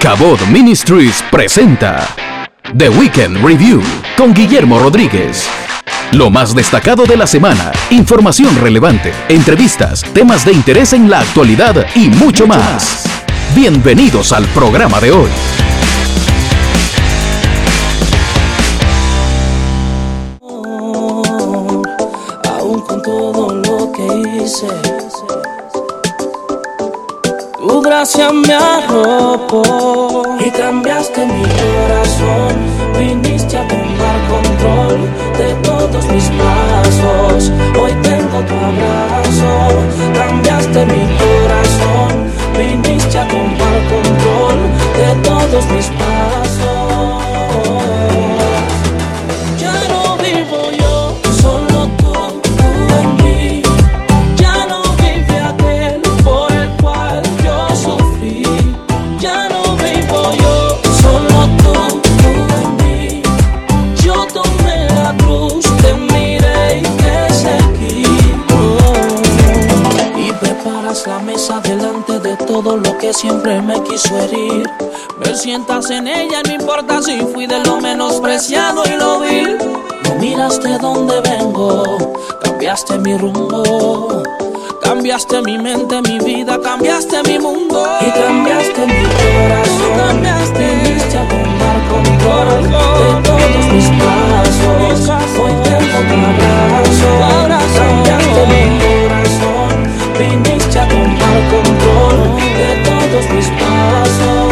Cabot Ministries presenta The Weekend Review con Guillermo Rodríguez. Lo más destacado de la semana, información relevante, entrevistas, temas de interés en la actualidad y mucho más. Bienvenidos al programa de hoy. Aún con todo lo que hice, gracia me arropó y cambiaste mi corazón. Viniste a tomar control de todos mis pasos. Hoy tengo tu abrazo, cambiaste mi corazón. Viniste a tomar control de todos mis pasos. Todo lo que siempre me quiso herir. Me sientas en ella, no importa si fui de lo menospreciado y lo vil. No miraste dónde vengo, cambiaste mi rumbo. Cambiaste mi mente, mi vida, cambiaste mi mundo. Y cambiaste mi corazón. Cambiaste. Viniste a tomar control de todos mis pasos. Hoy tengo tu abrazo. Cambiaste mi corazón. Viniste a tomar control de todos mis pasos.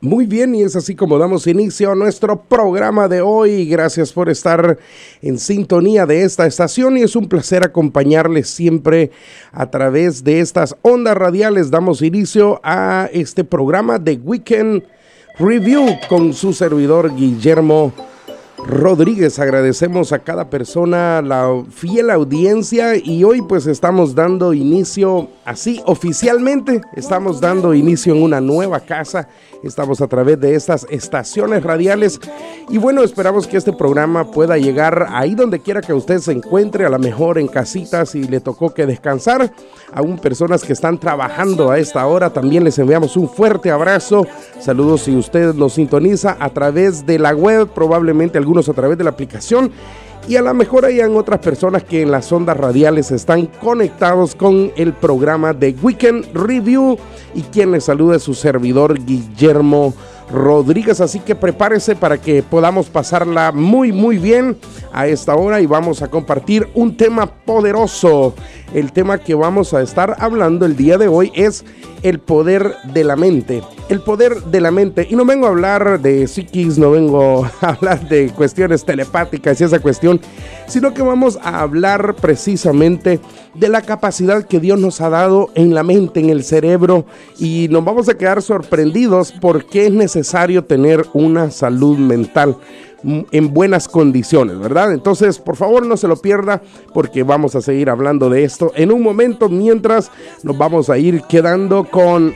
Muy bien, y es así como damos inicio a nuestro programa de hoy. Gracias por estar en sintonía de esta estación y es un placer acompañarles siempre a través de estas ondas radiales. Damos inicio a este programa de Weekend Review con su servidor Guillermo Rodríguez. Agradecemos a cada persona la fiel audiencia y hoy pues estamos dando inicio así oficialmente. Estamos dando inicio en una nueva casa. Estamos a través de estas estaciones radiales y bueno, esperamos que este programa pueda llegar ahí donde quiera que usted se encuentre, a lo mejor en casita si le tocó que descansar. Aún personas que están trabajando a esta hora, también les enviamos un fuerte abrazo. Saludos si usted nos sintoniza a través de la web, probablemente algunos a través de la aplicación. Y a lo mejor hayan otras personas que en las ondas radiales están conectados con el programa de Weekend Review. Y quien les saluda es su servidor Guillermo Rodríguez. Así que prepárese para que podamos pasarla muy, muy bien a esta hora. Y vamos a compartir un tema poderoso el tema que vamos a estar hablando el día de hoy es el poder de la mente. El poder de la mente. Y no vengo a hablar de psiquis, no vengo a hablar de cuestiones telepáticas y esa cuestión, sino que vamos a hablar precisamente de la capacidad que Dios nos ha dado en la mente, en el cerebro, y nos vamos a quedar sorprendidos porque es necesario tener una salud mental en buenas condiciones, ¿verdad? Entonces, por favor, no se lo pierda porque vamos a seguir hablando de esto en un momento mientras nos vamos a ir quedando con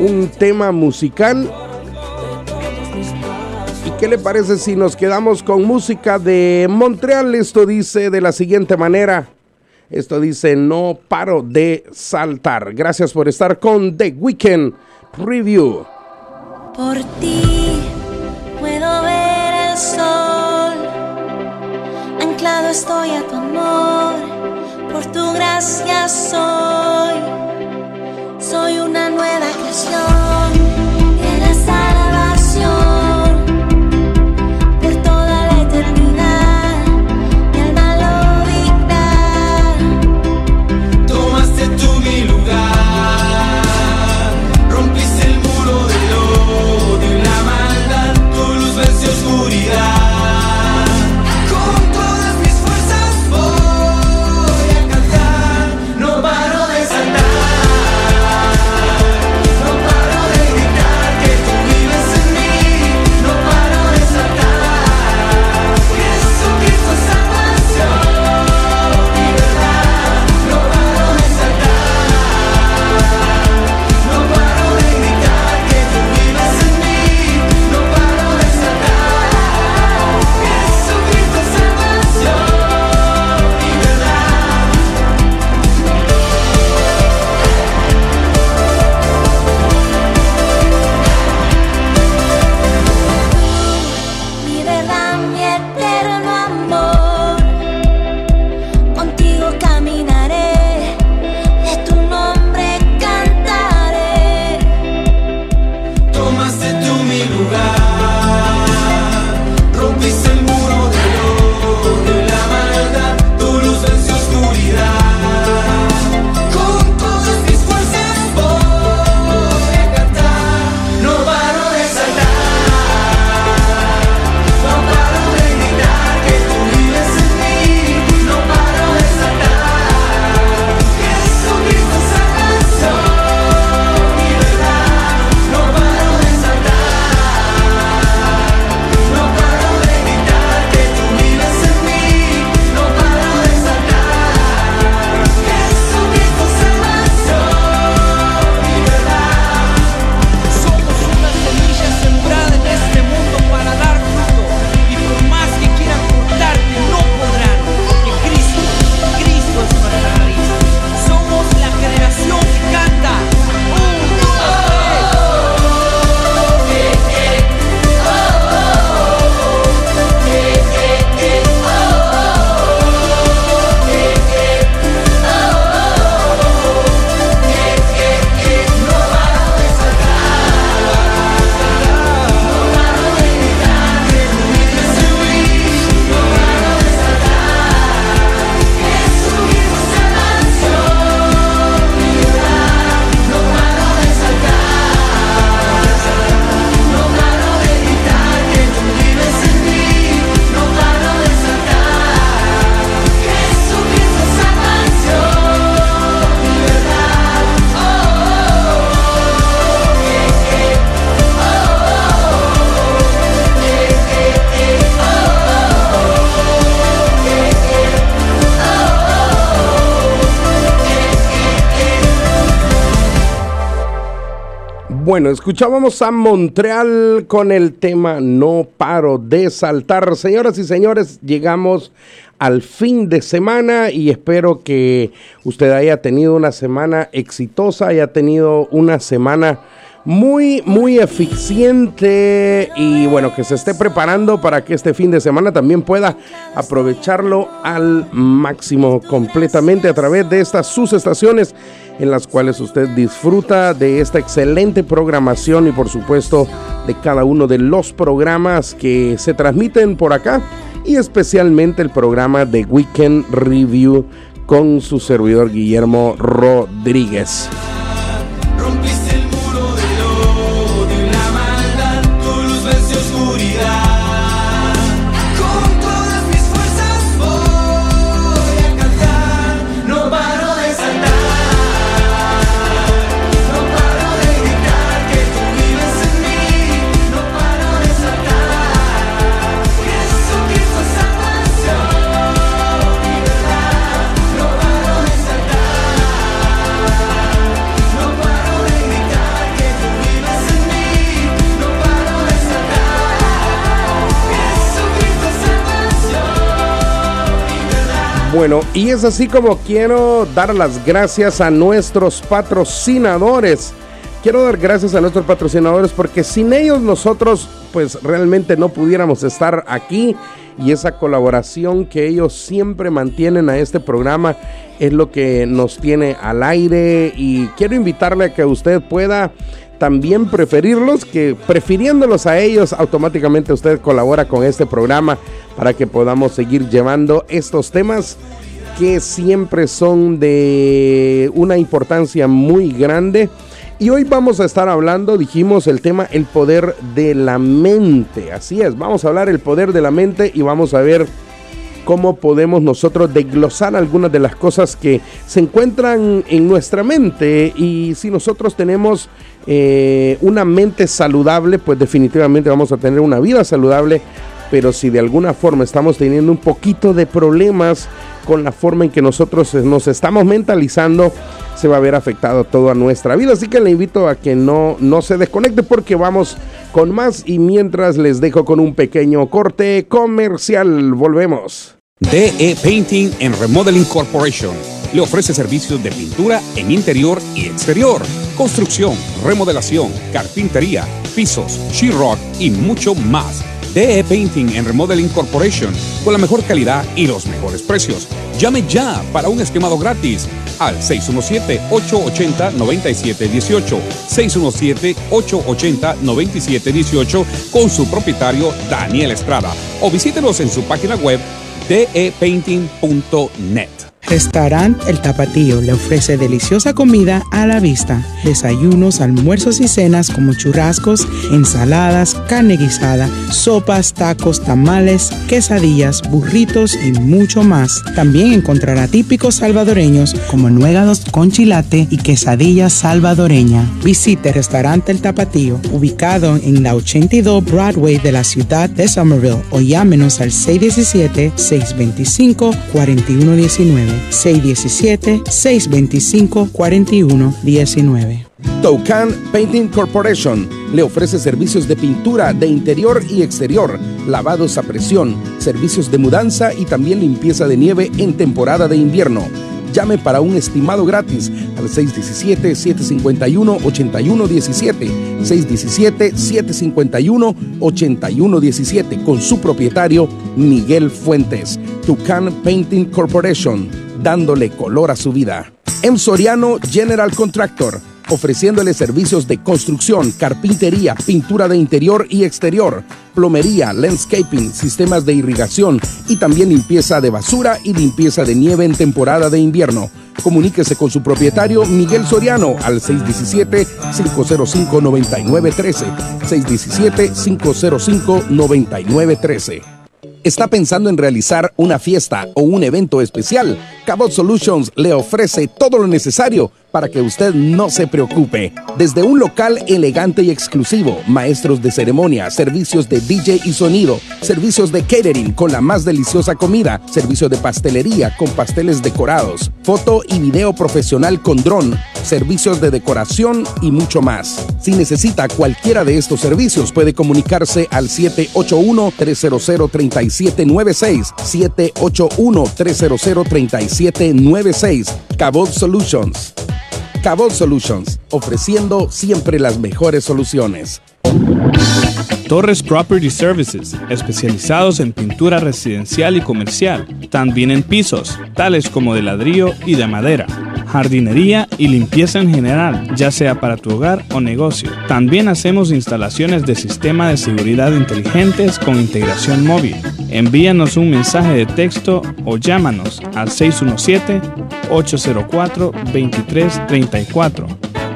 un tema musical. ¿Y qué le parece si nos quedamos con música de Montreal? Esto dice de la siguiente manera. Esto dice, no paro de saltar. Gracias por estar con The Weekend Review. Por ti sol, anclado estoy a tu amor, por tu gracia soy, soy una nueva creación, Bueno, escuchábamos a Montreal con el tema No paro de saltar. Señoras y señores, llegamos al fin de semana y espero que usted haya tenido una semana exitosa, haya tenido una semana muy, muy eficiente y bueno, que se esté preparando para que este fin de semana también pueda aprovecharlo al máximo completamente a través de estas sus estaciones en las cuales usted disfruta de esta excelente programación y por supuesto de cada uno de los programas que se transmiten por acá y especialmente el programa de Weekend Review con su servidor Guillermo Rodríguez. Bueno, y es así como quiero dar las gracias a nuestros patrocinadores. Quiero dar gracias a nuestros patrocinadores porque sin ellos nosotros pues realmente no pudiéramos estar aquí y esa colaboración que ellos siempre mantienen a este programa es lo que nos tiene al aire y quiero invitarle a que usted pueda también preferirlos, que prefiriéndolos a ellos, automáticamente usted colabora con este programa para que podamos seguir llevando estos temas que siempre son de una importancia muy grande. Y hoy vamos a estar hablando, dijimos, el tema el poder de la mente. Así es, vamos a hablar el poder de la mente y vamos a ver cómo podemos nosotros desglosar algunas de las cosas que se encuentran en nuestra mente. Y si nosotros tenemos eh, una mente saludable, pues definitivamente vamos a tener una vida saludable, pero si de alguna forma estamos teniendo un poquito de problemas con la forma en que nosotros eh, nos estamos mentalizando, se va a ver afectado toda nuestra vida. Así que le invito a que no, no se desconecte porque vamos con más y mientras les dejo con un pequeño corte comercial, volvemos. DE Painting and Remodeling Corporation le ofrece servicios de pintura en interior y exterior, construcción, remodelación, carpintería, pisos, sheetrock y mucho más. DE Painting and Remodeling Corporation con la mejor calidad y los mejores precios. Llame ya para un esquemado gratis al 617-880-9718. 617-880-9718 con su propietario Daniel Estrada o visítenos en su página web depainting.net. Restaurant El Tapatío le ofrece deliciosa comida a la vista, desayunos, almuerzos y cenas como churrascos, ensaladas, carne guisada, sopas, tacos, tamales, quesadillas, burritos y mucho más. También encontrará típicos salvadoreños como nuegados con chilate y quesadilla salvadoreña. Visite Restaurante El Tapatío, ubicado en la 82 Broadway de la ciudad de Somerville o llámenos al 617-625-4119. 617-625-4119. Toucan Painting Corporation le ofrece servicios de pintura de interior y exterior, lavados a presión, servicios de mudanza y también limpieza de nieve en temporada de invierno. Llame para un estimado gratis al 617-751-8117. 617-751-8117 con su propietario Miguel Fuentes. Tucan Painting Corporation, dándole color a su vida. M. Soriano General Contractor ofreciéndole servicios de construcción, carpintería, pintura de interior y exterior, plomería, landscaping, sistemas de irrigación y también limpieza de basura y limpieza de nieve en temporada de invierno. Comuníquese con su propietario Miguel Soriano al 617-505-9913. 617-505-9913. ¿Está pensando en realizar una fiesta o un evento especial? Cabot Solutions le ofrece todo lo necesario para que usted no se preocupe. Desde un local elegante y exclusivo, maestros de ceremonia, servicios de DJ y sonido, servicios de catering con la más deliciosa comida, servicio de pastelería con pasteles decorados, foto y video profesional con dron, servicios de decoración y mucho más. Si necesita cualquiera de estos servicios, puede comunicarse al 781-300-3796, 781-300-3796, Cabot Solutions. Cabot Solutions, ofreciendo siempre las mejores soluciones. Torres Property Services, especializados en pintura residencial y comercial, también en pisos, tales como de ladrillo y de madera. jardinería y limpieza en general, ya sea para tu hogar o negocio. También hacemos instalaciones de sistema de seguridad inteligentes con integración móvil. Envíanos un mensaje de texto o llámanos al 617-804-2334.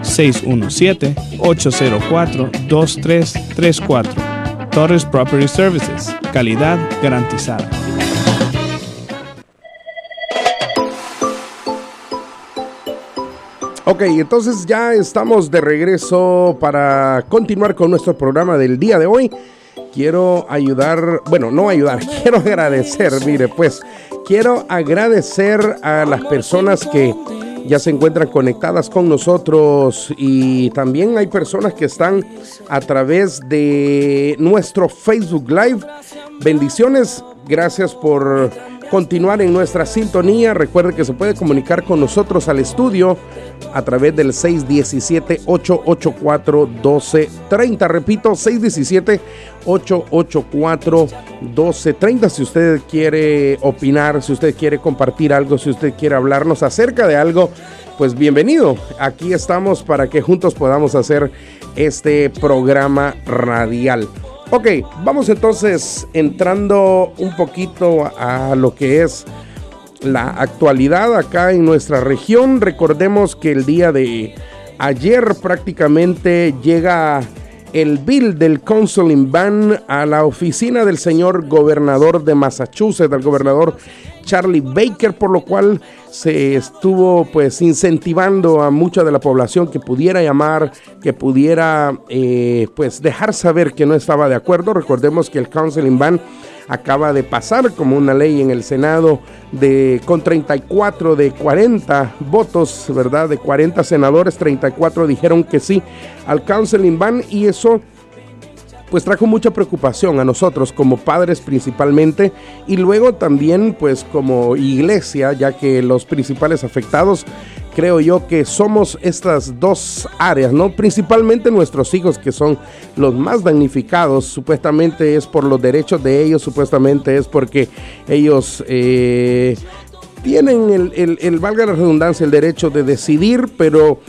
617-804-2334. Torres Property Services. Calidad garantizada. Ok, entonces ya estamos de regreso para continuar con nuestro programa del día de hoy. Quiero ayudar, bueno, no ayudar, quiero agradecer, mire, pues quiero agradecer a las personas que ya se encuentran conectadas con nosotros y también hay personas que están a través de nuestro Facebook Live. Bendiciones, gracias por continuar en nuestra sintonía. Recuerde que se puede comunicar con nosotros al estudio a través del 617-884-1230. Repito, 617-884-1230. Si usted quiere opinar, si usted quiere compartir algo, si usted quiere hablarnos acerca de algo, pues bienvenido. Aquí estamos para que juntos podamos hacer este programa radial. Ok, vamos entonces entrando un poquito a lo que es la actualidad acá en nuestra región. Recordemos que el día de ayer prácticamente llega el bill del counseling ban a la oficina del señor gobernador de Massachusetts, del gobernador Charlie Baker, por lo cual se estuvo pues incentivando a mucha de la población que pudiera llamar, que pudiera eh, pues dejar saber que no estaba de acuerdo. Recordemos que el counseling ban acaba de pasar como una ley en el Senado de con 34 de 40 votos, ¿verdad? De 40 senadores, 34 dijeron que sí al counseling ban y eso pues trajo mucha preocupación a nosotros como padres principalmente y luego también pues como iglesia, ya que los principales afectados creo yo que somos estas dos áreas, ¿no? Principalmente nuestros hijos que son los más damnificados, supuestamente es por los derechos de ellos, supuestamente es porque ellos... Eh, tienen el, el, el, valga la redundancia, el derecho de decidir, pero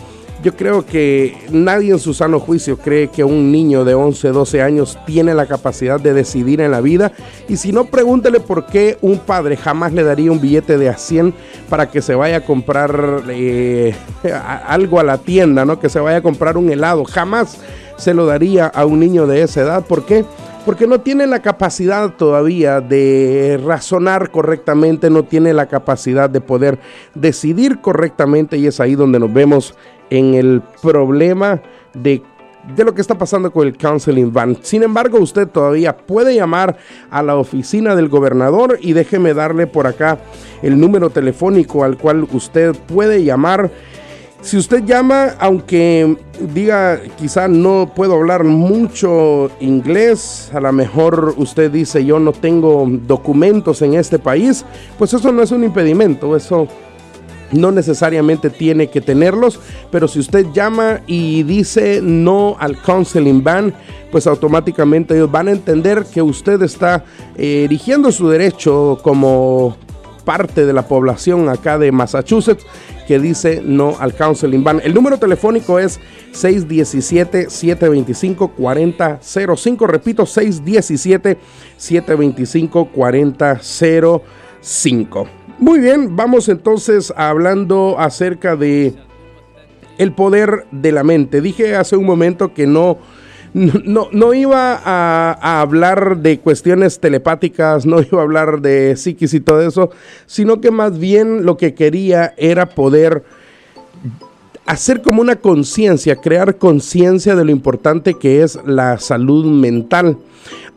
yo creo que nadie en su sano juicio cree que un niño de 11, 12 años tiene la capacidad de decidir en la vida. Y si no, pregúntele por qué un padre jamás le daría un billete de a 100 para que se vaya a comprar eh, algo a la tienda, ¿no? Que se vaya a comprar un helado. Jamás se lo daría a un niño de esa edad. ¿Por qué? porque no tiene la capacidad todavía de razonar correctamente, no tiene la capacidad de poder decidir correctamente y es ahí donde nos vemos en el problema de de lo que está pasando con el counseling van. Sin embargo, usted todavía puede llamar a la oficina del gobernador y déjeme darle por acá el número telefónico al cual usted puede llamar. Si usted llama, aunque diga quizá no puedo hablar mucho inglés, a lo mejor usted dice yo no tengo documentos en este país, pues eso no es un impedimento, eso no necesariamente tiene que tenerlos, pero si usted llama y dice no al counseling ban, pues automáticamente ellos van a entender que usted está eh, erigiendo su derecho como parte de la población acá de Massachusetts que dice no al counseling ban. El número telefónico es 617-725-4005. Repito, 617-725-4005. Muy bien, vamos entonces hablando acerca de el poder de la mente. Dije hace un momento que no, no, no iba a, a, hablar de cuestiones telepáticas, no iba a hablar de psiquis y todo eso, sino que más bien lo que quería era poder hacer como una conciencia, crear conciencia de lo importante que es la salud mental.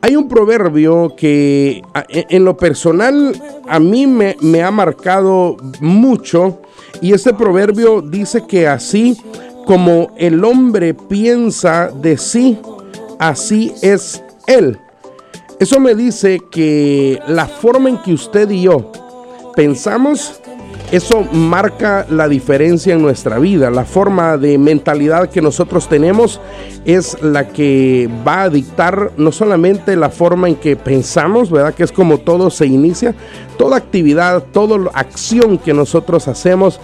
Hay un proverbio que e, en lo personal a mí me, me ha marcado mucho y este proverbio dice que así como el hombre piensa de sí, así es él. Eso me dice que la forma en que usted y yo pensamos eso marca la diferencia en nuestra vida. La forma de mentalidad que nosotros tenemos es la que va a dictar no solamente la forma en que pensamos, ¿verdad? Que es como todo se inicia, toda actividad, toda acción que nosotros hacemos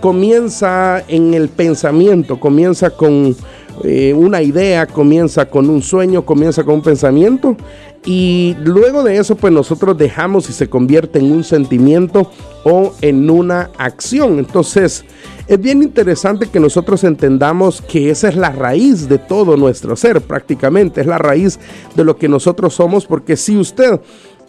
comienza en el pensamiento, comienza con eh, una idea, comienza con un sueño, comienza con un pensamiento y luego de eso pues nosotros dejamos y se convierte en un sentimiento o en una acción. Entonces es bien interesante que nosotros entendamos que esa es la raíz de todo nuestro ser prácticamente, es la raíz de lo que nosotros somos porque si usted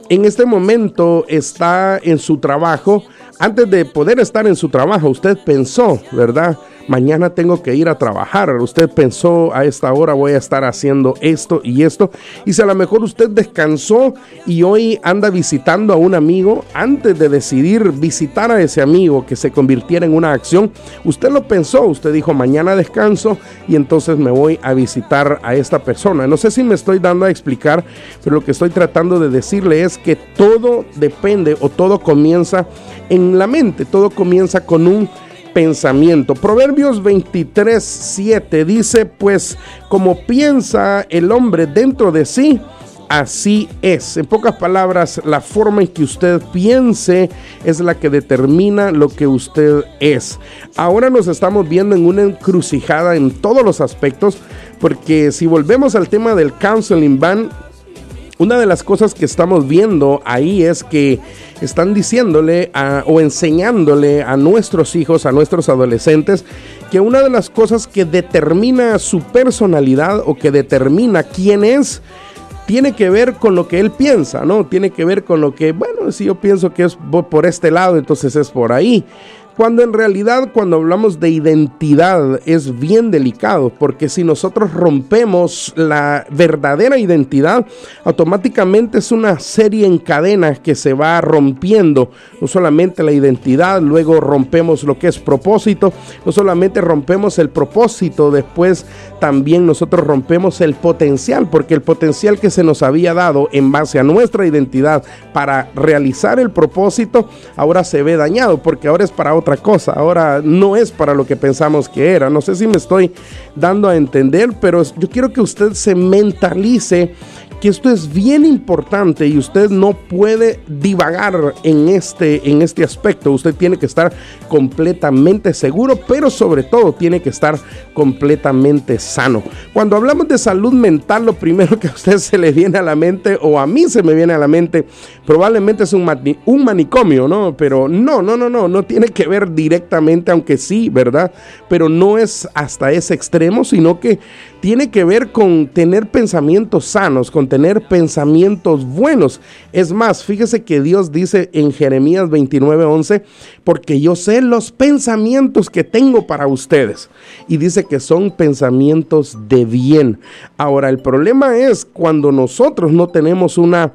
en este momento está en su trabajo, antes de poder estar en su trabajo, usted pensó, ¿verdad? Mañana tengo que ir a trabajar. Usted pensó a esta hora voy a estar haciendo esto y esto. Y si a lo mejor usted descansó y hoy anda visitando a un amigo, antes de decidir visitar a ese amigo que se convirtiera en una acción, usted lo pensó, usted dijo mañana descanso y entonces me voy a visitar a esta persona. No sé si me estoy dando a explicar, pero lo que estoy tratando de decirle es que todo depende o todo comienza en la mente, todo comienza con un pensamiento. Proverbios 23, 7 dice, pues como piensa el hombre dentro de sí, así es. En pocas palabras, la forma en que usted piense es la que determina lo que usted es. Ahora nos estamos viendo en una encrucijada en todos los aspectos, porque si volvemos al tema del counseling ban, una de las cosas que estamos viendo ahí es que están diciéndole o enseñándole a nuestros hijos, a nuestros adolescentes, que una de las cosas que determina su personalidad o que determina quién es, tiene que ver con lo que él piensa, ¿no? Tiene que ver con lo que, bueno, si yo pienso que es por este lado, entonces es por ahí. Cuando en realidad cuando hablamos de identidad es bien delicado, porque si nosotros rompemos la verdadera identidad, automáticamente es una serie en cadenas que se va rompiendo, no solamente la identidad, luego rompemos lo que es propósito, no solamente rompemos el propósito, después también nosotros rompemos el potencial, porque el potencial que se nos había dado en base a nuestra identidad para realizar el propósito, ahora se ve dañado, porque ahora es para otra cosa, ahora no es para lo que pensamos que era. No sé si me estoy dando a entender, pero yo quiero que usted se mentalice que esto es bien importante y usted no puede divagar en este, en este aspecto. Usted tiene que estar completamente seguro, pero sobre todo tiene que estar completamente sano. Cuando hablamos de salud mental, lo primero que a usted se le viene a la mente, o a mí se me viene a la mente, probablemente es un, un manicomio, ¿no? Pero no, no, no, no, no tiene que ver directamente, aunque sí, ¿verdad? Pero no es hasta ese extremo, sino que tiene que ver con tener pensamientos sanos, con tener pensamientos buenos. Es más, fíjese que Dios dice en Jeremías 29:11, porque yo sé los pensamientos que tengo para ustedes. Y dice que son pensamientos de bien. Ahora, el problema es cuando nosotros no tenemos una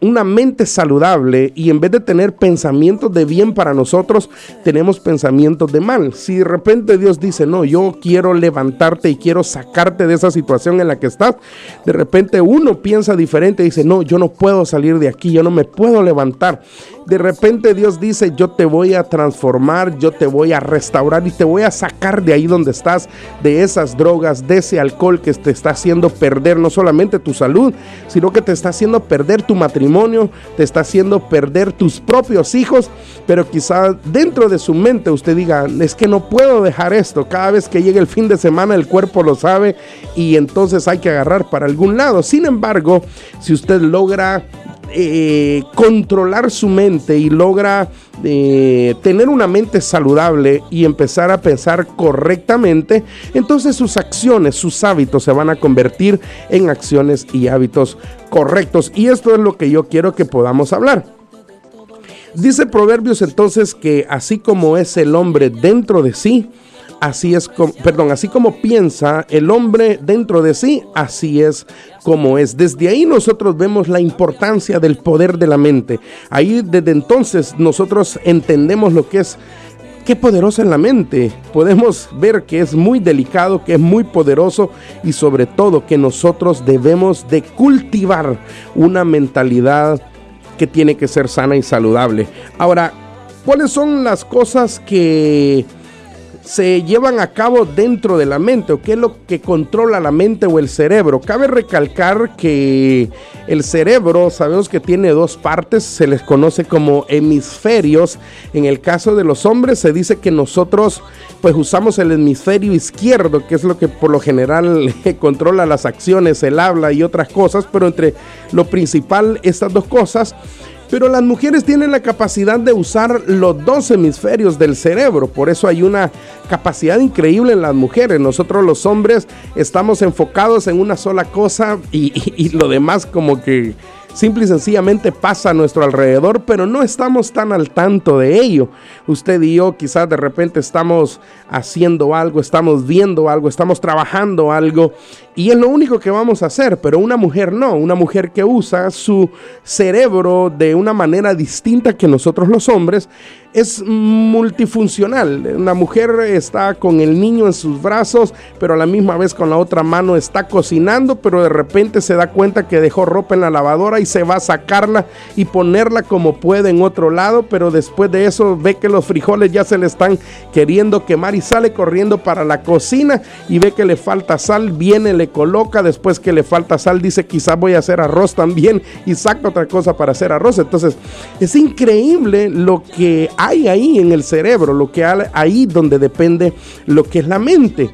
una mente saludable y en vez de tener pensamientos de bien para nosotros, tenemos pensamientos de mal. Si de repente Dios dice, no, yo quiero levantarte y quiero sacarte de esa situación en la que estás, de repente uno piensa diferente y dice, no, yo no puedo salir de aquí, yo no me puedo levantar. De repente Dios dice, yo te voy a transformar, yo te voy a restaurar y te voy a sacar de ahí donde estás, de esas drogas, de ese alcohol que te está haciendo perder no solamente tu salud, sino que te está haciendo perder tu matrimonio, te está haciendo perder tus propios hijos, pero quizá dentro de su mente usted diga, es que no puedo dejar esto, cada vez que llegue el fin de semana el cuerpo lo sabe y entonces hay que agarrar para algún lado. Sin embargo, si usted logra eh, controlar su mente y logra eh, tener una mente saludable y empezar a pensar correctamente, entonces sus acciones, sus hábitos se van a convertir en acciones y hábitos correctos. Y esto es lo que yo quiero que podamos hablar. Dice Proverbios entonces que así como es el hombre dentro de sí, así es, como, perdón, así como piensa el hombre dentro de sí, así es como es. Desde ahí nosotros vemos la importancia del poder de la mente. Ahí desde entonces nosotros entendemos lo que es qué poderosa es la mente. Podemos ver que es muy delicado, que es muy poderoso y sobre todo que nosotros debemos de cultivar una mentalidad que tiene que ser sana y saludable. Ahora, ¿cuáles son las cosas que se llevan a cabo dentro de la mente o qué es lo que controla la mente o el cerebro. Cabe recalcar que el cerebro sabemos que tiene dos partes, se les conoce como hemisferios. En el caso de los hombres se dice que nosotros pues usamos el hemisferio izquierdo, que es lo que por lo general controla las acciones, el habla y otras cosas, pero entre lo principal estas dos cosas pero las mujeres tienen la capacidad de usar los dos hemisferios del cerebro, por eso hay una capacidad increíble en las mujeres. Nosotros los hombres estamos enfocados en una sola cosa y, y lo demás como que simple y sencillamente pasa a nuestro alrededor, pero no estamos tan al tanto de ello. Usted y yo quizás de repente estamos haciendo algo, estamos viendo algo, estamos trabajando algo y es lo único que vamos a hacer, pero una mujer no, una mujer que usa su cerebro de una manera distinta que nosotros los hombres es multifuncional. Una mujer está con el niño en sus brazos, pero a la misma vez con la otra mano está cocinando, pero de repente se da cuenta que dejó ropa en la lavadora y se va a sacarla y ponerla como puede en otro lado, pero después de eso ve que los frijoles ya se le están queriendo quemar y sale corriendo para la cocina y ve que le falta sal, viene, le coloca, después que le falta sal dice quizás voy a hacer arroz también y saca otra cosa para hacer arroz. Entonces es increíble lo que hay ahí en el cerebro, lo que hay ahí donde depende lo que es la mente.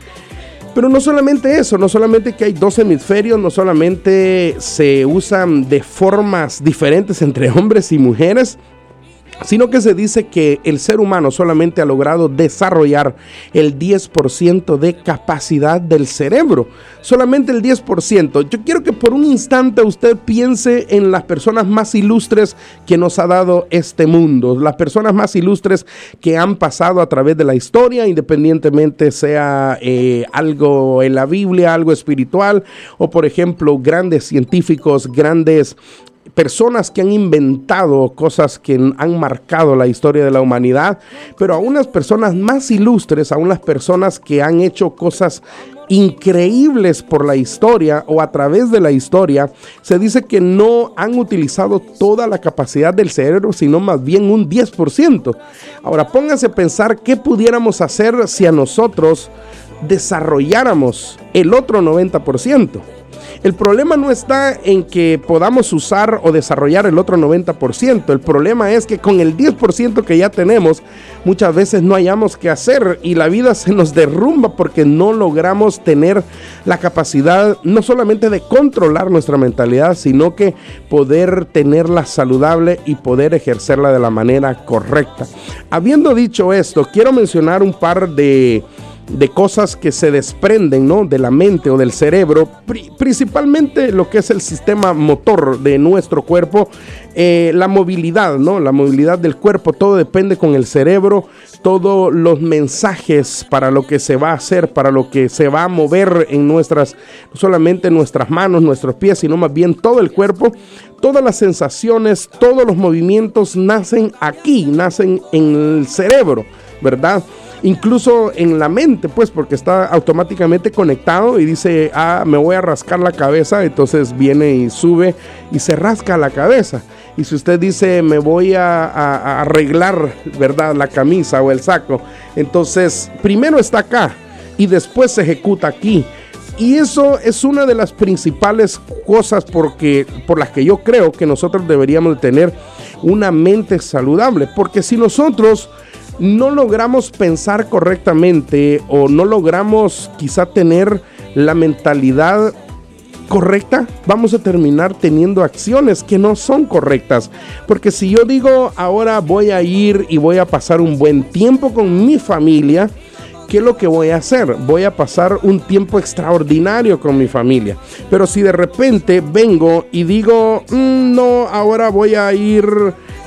Pero no solamente eso, no solamente que hay dos hemisferios, no solamente se usan de formas diferentes entre hombres y mujeres, sino que se dice que el ser humano solamente ha logrado desarrollar el 10% de capacidad del cerebro. Solamente el 10%. Yo quiero que por un instante usted piense en las personas más ilustres que nos ha dado este mundo, las personas más ilustres que han pasado a través de la historia, independientemente sea eh, algo en la Biblia, algo espiritual, o por ejemplo grandes científicos, grandes personas que han inventado cosas que han marcado la historia de la humanidad, pero a unas personas más ilustres, a unas personas que han hecho cosas increíbles por la historia o a través de la historia, se dice que no han utilizado toda la capacidad del cerebro, sino más bien un 10%. Ahora pónganse a pensar qué pudiéramos hacer si a nosotros desarrolláramos el otro 90%. El problema no está en que podamos usar o desarrollar el otro 90%. El problema es que con el 10% que ya tenemos, muchas veces no hayamos que hacer y la vida se nos derrumba porque no logramos tener la capacidad no solamente de controlar nuestra mentalidad, sino que poder tenerla saludable y poder ejercerla de la manera correcta. Habiendo dicho esto, quiero mencionar un par de de cosas que se desprenden ¿no? de la mente o del cerebro, principalmente lo que es el sistema motor de nuestro cuerpo, eh, la movilidad, ¿no? la movilidad del cuerpo, todo depende con el cerebro, todos los mensajes para lo que se va a hacer, para lo que se va a mover en nuestras, no solamente nuestras manos, nuestros pies, sino más bien todo el cuerpo, todas las sensaciones, todos los movimientos nacen aquí, nacen en el cerebro, ¿verdad? Incluso en la mente, pues, porque está automáticamente conectado y dice, ah, me voy a rascar la cabeza, entonces viene y sube y se rasca la cabeza. Y si usted dice, me voy a, arreglar, ¿verdad?, la camisa o el saco, entonces primero está acá y después se ejecuta aquí. Y eso es una de las principales cosas porque, por las que yo creo que nosotros deberíamos tener una mente saludable. Porque si nosotros no logramos pensar correctamente o no logramos quizá tener la mentalidad correcta, vamos a terminar teniendo acciones que no son correctas. Porque si yo digo ahora voy a ir y voy a pasar un buen tiempo con mi familia, ¿qué es lo que voy a hacer? Voy a pasar un tiempo extraordinario con mi familia. Pero si de repente vengo y digo, mm, no, ahora voy a ir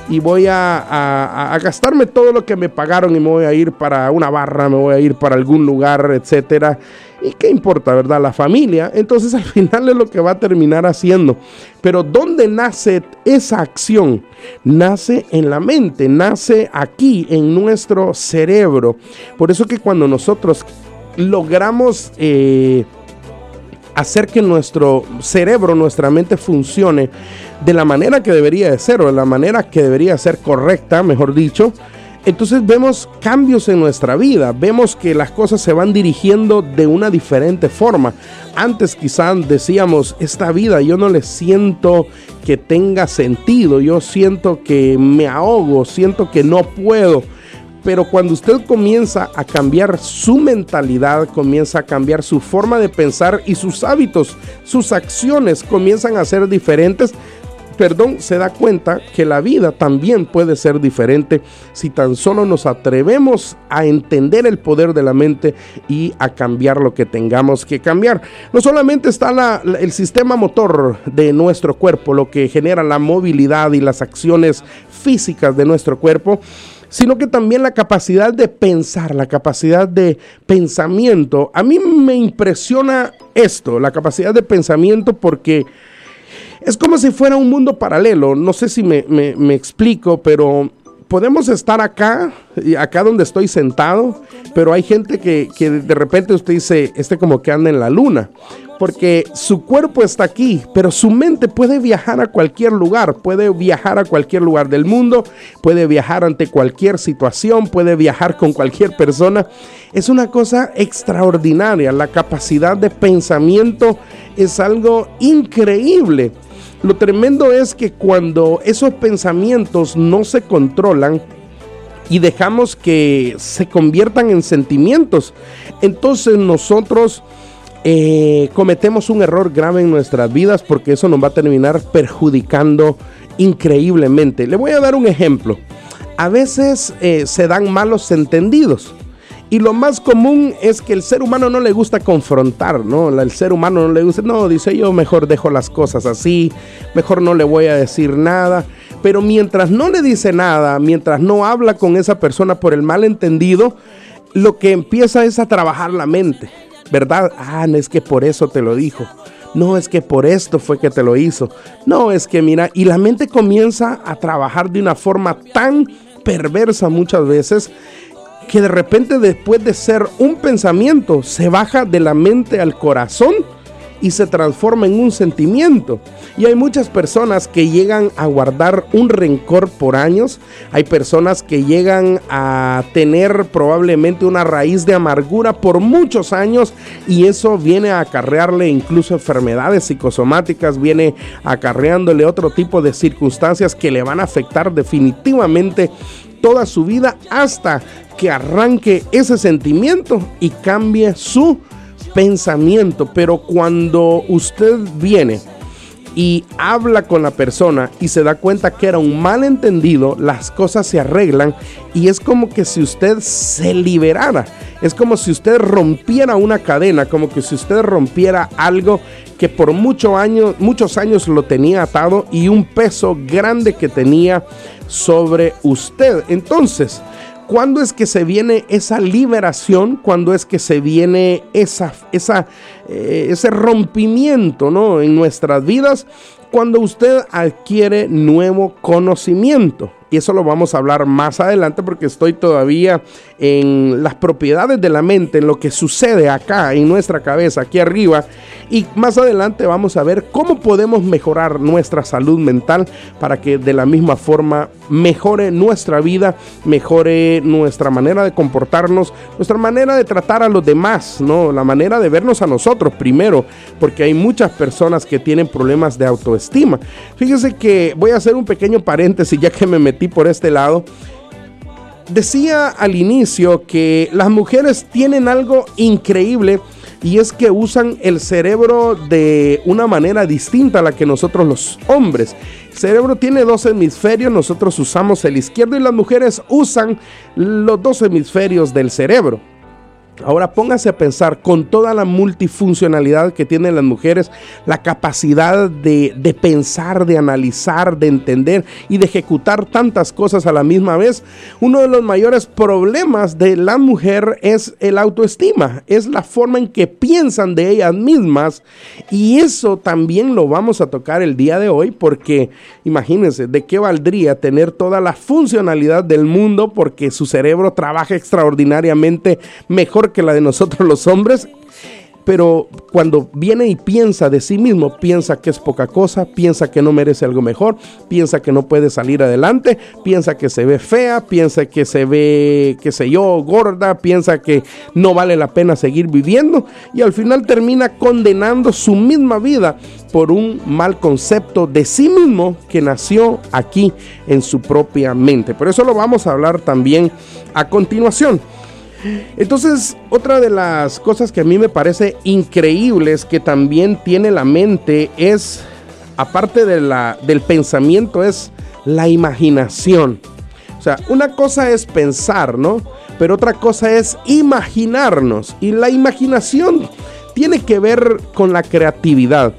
y voy a, gastarme todo lo que me pagaron y me voy a ir para una barra, me voy a ir para algún lugar, etcétera. ¿Y qué importa, verdad? La familia. Entonces al final es lo que va a terminar haciendo. Pero ¿dónde nace esa acción? Nace en la mente, nace aquí, en nuestro cerebro. Por eso que cuando nosotros logramos... Eh, hacer que nuestro cerebro, nuestra mente funcione de la manera que debería de ser o de la manera que debería ser correcta, mejor dicho, entonces vemos cambios en nuestra vida, vemos que las cosas se van dirigiendo de una diferente forma. Antes quizás decíamos, esta vida yo no le siento que tenga sentido, yo siento que me ahogo, siento que no puedo. Pero cuando usted comienza a cambiar su mentalidad, comienza a cambiar su forma de pensar y sus hábitos, sus acciones comienzan a ser diferentes, perdón, se da cuenta que la vida también puede ser diferente si tan solo nos atrevemos a entender el poder de la mente y a cambiar lo que tengamos que cambiar. No solamente está el sistema motor de nuestro cuerpo, lo que genera la movilidad y las acciones físicas de nuestro cuerpo, sino que también la capacidad de pensar, la capacidad de pensamiento. A mí me impresiona esto, la capacidad de pensamiento, porque es como si fuera un mundo paralelo. No sé si me, explico, pero podemos estar acá, acá donde estoy sentado, pero hay gente que, que, de repente usted dice, este como que anda en la luna, porque su cuerpo está aquí, pero su mente puede viajar a cualquier lugar, puede viajar a cualquier lugar del mundo, puede viajar ante cualquier situación, puede viajar con cualquier persona. Es una cosa extraordinaria, la capacidad de pensamiento es algo increíble. Lo tremendo es que cuando esos pensamientos no se controlan y dejamos que se conviertan en sentimientos, entonces nosotros eh, cometemos un error grave en nuestras vidas porque eso nos va a terminar perjudicando increíblemente. Le voy a dar un ejemplo. A veces eh, se dan malos entendidos. Y lo más común es que el ser humano no le gusta confrontar, ¿no? El ser humano no le gusta, no, dice yo mejor dejo las cosas así, mejor no le voy a decir nada. Pero mientras no le dice nada, mientras no habla con esa persona por el malentendido, lo que empieza es a trabajar la mente, ¿verdad? Ah, no es que por eso te lo dijo. No, es que por esto fue que te lo hizo. No, es que mira, y la mente comienza a trabajar de una forma tan perversa muchas veces que de repente después de ser un pensamiento se baja de la mente al corazón y se transforma en un sentimiento. Y hay muchas personas que llegan a guardar un rencor por años. Hay personas que llegan a tener probablemente una raíz de amargura por muchos años y eso viene a acarrearle incluso enfermedades psicosomáticas, viene acarreándole otro tipo de circunstancias que le van a afectar definitivamente toda su vida hasta que arranque ese sentimiento y cambie su pensamiento. Pero cuando usted viene y habla con la persona y se da cuenta que era un malentendido, las cosas se arreglan y es como que si usted se liberara, es como si usted rompiera una cadena, como que si usted rompiera algo que por muchos años, muchos años lo tenía atado y un peso grande que tenía sobre usted. Entonces, ¿Cuándo es que se viene esa liberación? ¿Cuándo es que se viene esa, esa, eh, ese rompimiento ¿no? en nuestras vidas? Cuando usted adquiere nuevo conocimiento. Y eso lo vamos a hablar más adelante porque estoy todavía en las propiedades de la mente, en lo que sucede acá en nuestra cabeza, aquí arriba. Y más adelante vamos a ver cómo podemos mejorar nuestra salud mental para que de la misma forma mejore nuestra vida, mejore nuestra manera de comportarnos, nuestra manera de tratar a los demás, ¿no? La manera de vernos a nosotros primero, porque hay muchas personas que tienen problemas de autoestima. Fíjese que voy a hacer un pequeño paréntesis ya que me metí por este lado. Decía al inicio que las mujeres tienen algo increíble y es que usan el cerebro de una manera distinta a la que nosotros los hombres. El cerebro tiene dos hemisferios, nosotros usamos el izquierdo y las mujeres usan los dos hemisferios del cerebro. Ahora póngase a pensar con toda la multifuncionalidad que tienen las mujeres, la capacidad de, de, pensar, de analizar, de entender y de ejecutar tantas cosas a la misma vez. Uno de los mayores problemas de la mujer es el autoestima, es la forma en que piensan de ellas mismas y eso también lo vamos a tocar el día de hoy porque imagínense, ¿de qué valdría tener toda la funcionalidad del mundo porque su cerebro trabaja extraordinariamente mejor que la de nosotros los hombres. pero cuando viene y piensa de sí mismo, piensa que es poca cosa, piensa que no merece algo mejor, piensa que no puede salir adelante, piensa que se ve fea, piensa que se ve, qué sé yo, gorda, piensa que no vale la pena seguir viviendo y al final termina condenando su misma vida por un mal concepto de sí mismo que nació aquí en su propia mente. Por eso lo vamos a hablar también a continuación. Entonces, otra de las cosas que a mí me parece increíbles que también tiene la mente es, aparte de la, del pensamiento, es la imaginación. O sea, una cosa es pensar, ¿no? Pero otra cosa es imaginarnos. Y la imaginación tiene que ver con la creatividad.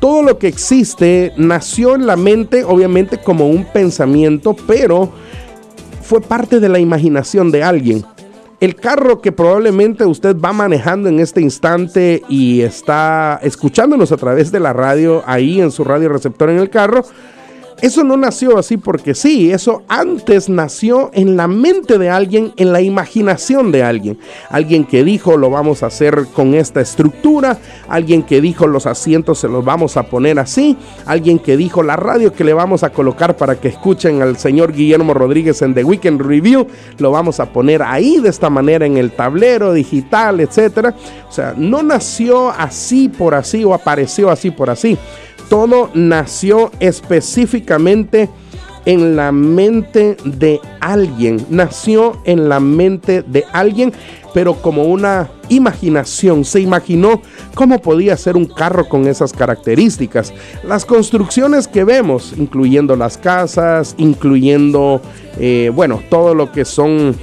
Todo lo que existe nació en la mente, obviamente, como un pensamiento, pero fue parte de la imaginación de alguien. El carro que probablemente usted va manejando en este instante y está escuchándonos a través de la radio, ahí en su radio receptor en el carro, eso no nació así porque sí, eso antes nació en la mente de alguien, en la imaginación de alguien. Alguien que dijo lo vamos a hacer con esta estructura, alguien que dijo los asientos se los vamos a poner así, alguien que dijo la radio que le vamos a colocar para que escuchen al señor Guillermo Rodríguez en The Weekend Review, lo vamos a poner ahí de esta manera en el tablero digital, etcétera. O sea, no nació así por así o apareció así por así todo nació específicamente en la mente de alguien. Nació en la mente de alguien, pero como una imaginación. Se imaginó cómo podía ser un carro con esas características. Las construcciones que vemos, incluyendo las casas, incluyendo, eh, bueno, todo lo que son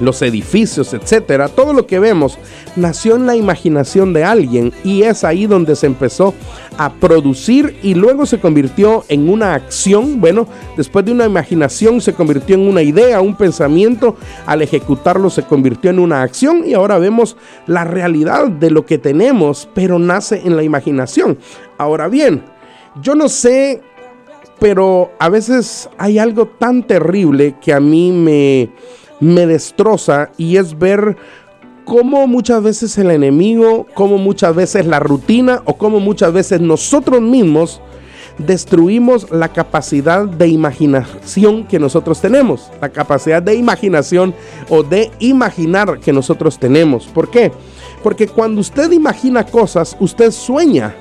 los edificios, etcétera, todo lo que vemos nació en la imaginación de alguien y es ahí donde se empezó a producir y luego se convirtió en una acción. Bueno, después de una imaginación se convirtió en una idea, un pensamiento, al ejecutarlo se convirtió en una acción y ahora vemos la realidad de lo que tenemos, pero nace en la imaginación. Ahora bien, yo no sé, pero a veces hay algo tan terrible que a mí me me destroza y es ver cómo muchas veces el enemigo, cómo muchas veces la rutina o cómo muchas veces nosotros mismos destruimos la capacidad de imaginación que nosotros tenemos, la capacidad de imaginación o de imaginar que nosotros tenemos. ¿Por qué? Porque cuando usted imagina cosas, usted sueña.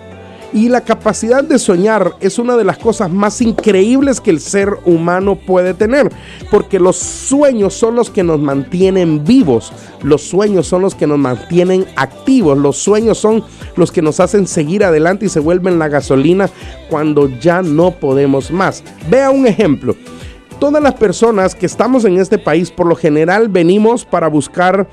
Y la capacidad de soñar es una de las cosas más increíbles que el ser humano puede tener, porque los sueños son los que nos mantienen vivos, los sueños son los que nos mantienen activos, los sueños son los que nos hacen seguir adelante y se vuelven la gasolina cuando ya no podemos más. Vea un ejemplo. Todas las personas que estamos en este país por lo general venimos para buscar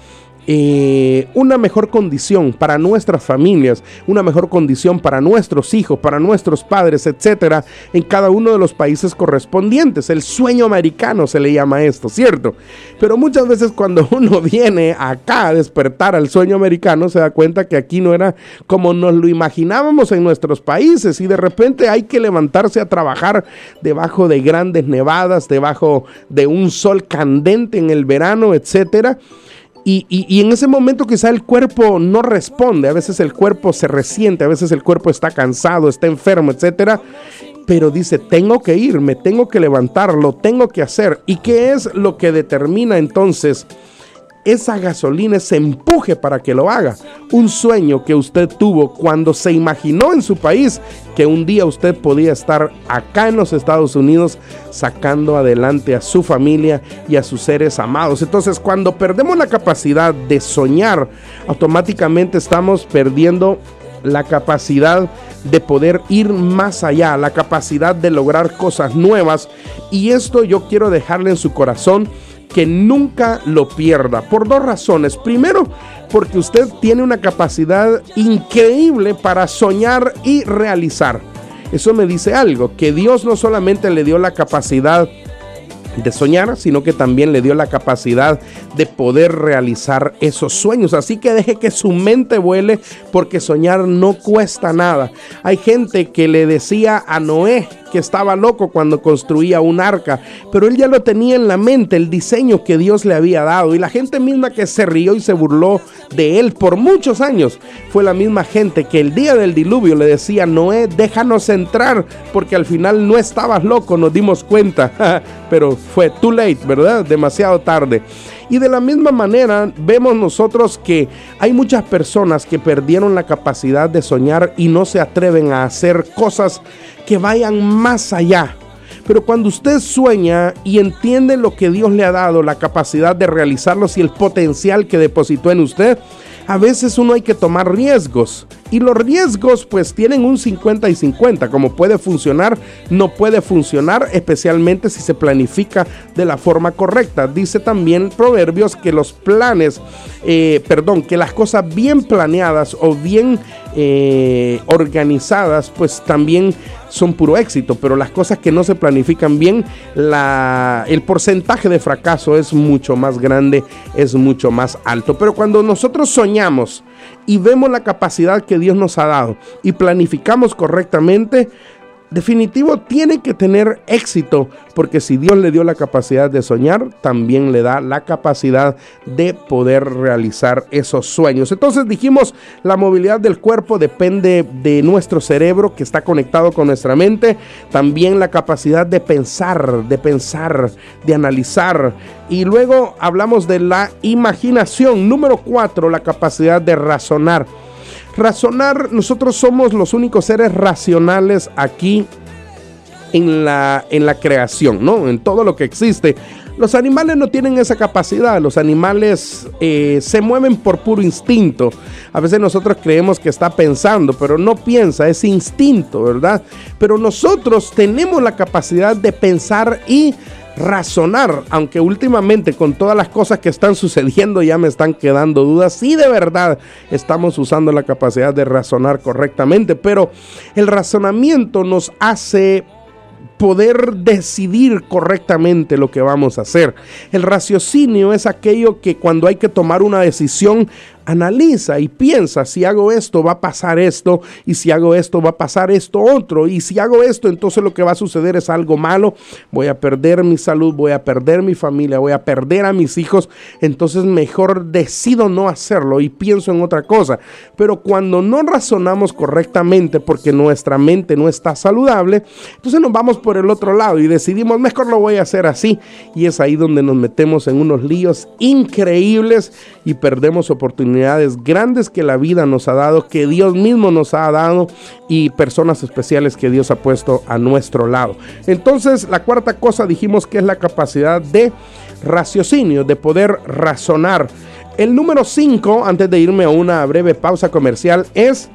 eh, una mejor condición para nuestras familias, una mejor condición para nuestros hijos, para nuestros padres, etcétera, en cada uno de los países correspondientes. El sueño americano se le llama esto, ¿cierto? Pero muchas veces cuando uno viene acá a despertar al sueño americano, se da cuenta que aquí no era como nos lo imaginábamos en nuestros países y de repente hay que levantarse a trabajar debajo de grandes nevadas, debajo de un sol candente en el verano, etcétera y, en ese momento quizá el cuerpo no responde, a veces el cuerpo se resiente, a veces el cuerpo está cansado, está enfermo, etcétera. Pero dice, tengo que ir, me tengo que levantar, lo tengo que hacer. ¿Y qué es lo que determina entonces esa gasolina, ese empuje para que lo haga. Un sueño que usted tuvo cuando se imaginó en su país que un día usted podía estar acá en los Estados Unidos sacando adelante a su familia y a sus seres amados. Entonces cuando perdemos la capacidad de soñar, automáticamente estamos perdiendo la capacidad de poder ir más allá, la capacidad de lograr cosas nuevas. Y esto yo quiero dejarle en su corazón que nunca lo pierda. Por dos razones. Primero, porque usted tiene una capacidad increíble para soñar y realizar. Eso me dice algo, que Dios no solamente le dio la capacidad de soñar, sino que también le dio la capacidad de poder realizar esos sueños. Así que deje que su mente vuele porque soñar no cuesta nada. Hay gente que le decía a Noé estaba loco cuando construía un arca, pero él ya lo tenía en la mente, el diseño que Dios le había dado. Y la gente misma que se rió y se burló de él por muchos años fue la misma gente que el día del diluvio le decía, Noé, déjanos entrar, porque al final no estabas loco, nos dimos cuenta, pero fue too late, ¿verdad? Demasiado tarde. Y de la misma manera vemos nosotros que hay muchas personas que perdieron la capacidad de soñar y no se atreven a hacer cosas que vayan más allá. Pero cuando usted sueña y entiende lo que Dios le ha dado, la capacidad de realizarlos y el potencial que depositó en usted, a veces uno hay que tomar riesgos. Y los riesgos pues tienen un 50 y 50, como puede funcionar, no puede funcionar, especialmente si se planifica de la forma correcta. Dice también Proverbios que los planes, eh, perdón, que las cosas bien planeadas o bien eh, organizadas pues también son puro éxito, pero las cosas que no se planifican bien, la, el porcentaje de fracaso es mucho más grande, es mucho más alto. Pero cuando nosotros soñamos y vemos la capacidad que Dios nos ha dado y planificamos correctamente, definitivo tiene que tener éxito, porque si Dios le dio la capacidad de soñar, también le da la capacidad de poder realizar esos sueños. Entonces dijimos, la movilidad del cuerpo depende de nuestro cerebro que está conectado con nuestra mente, también la capacidad de pensar, de pensar, de analizar. Y luego hablamos de la imaginación. Número cuatro, la capacidad de razonar. Razonar, nosotros somos los únicos seres racionales aquí en la, en la creación, ¿no? En todo lo que existe. Los animales no tienen esa capacidad, los animales eh, se mueven por puro instinto. A veces nosotros creemos que está pensando, pero no piensa, es instinto, ¿verdad? Pero nosotros tenemos la capacidad de pensar y razonar, aunque últimamente con todas las cosas que están sucediendo ya me están quedando dudas si de verdad estamos usando la capacidad de razonar correctamente, pero el razonamiento nos hace poder decidir correctamente lo que vamos a hacer. El raciocinio es aquello que cuando hay que tomar una decisión analiza y piensa, si hago esto va a pasar esto, y si hago esto va a pasar esto otro, y si hago esto entonces lo que va a suceder es algo malo, voy a perder mi salud, voy a perder mi familia, voy a perder a mis hijos, entonces mejor decido no hacerlo y pienso en otra cosa. Pero cuando no razonamos correctamente porque nuestra mente no está saludable, entonces nos vamos por el otro lado y decidimos, mejor lo voy a hacer así, y es ahí donde nos metemos en unos líos increíbles y perdemos oportunidades grandes que la vida nos ha dado, que Dios mismo nos ha dado y personas especiales que Dios ha puesto a nuestro lado. Entonces, la cuarta cosa dijimos que es la capacidad de raciocinio, de poder razonar. El número 5, antes de irme a una breve pausa comercial, es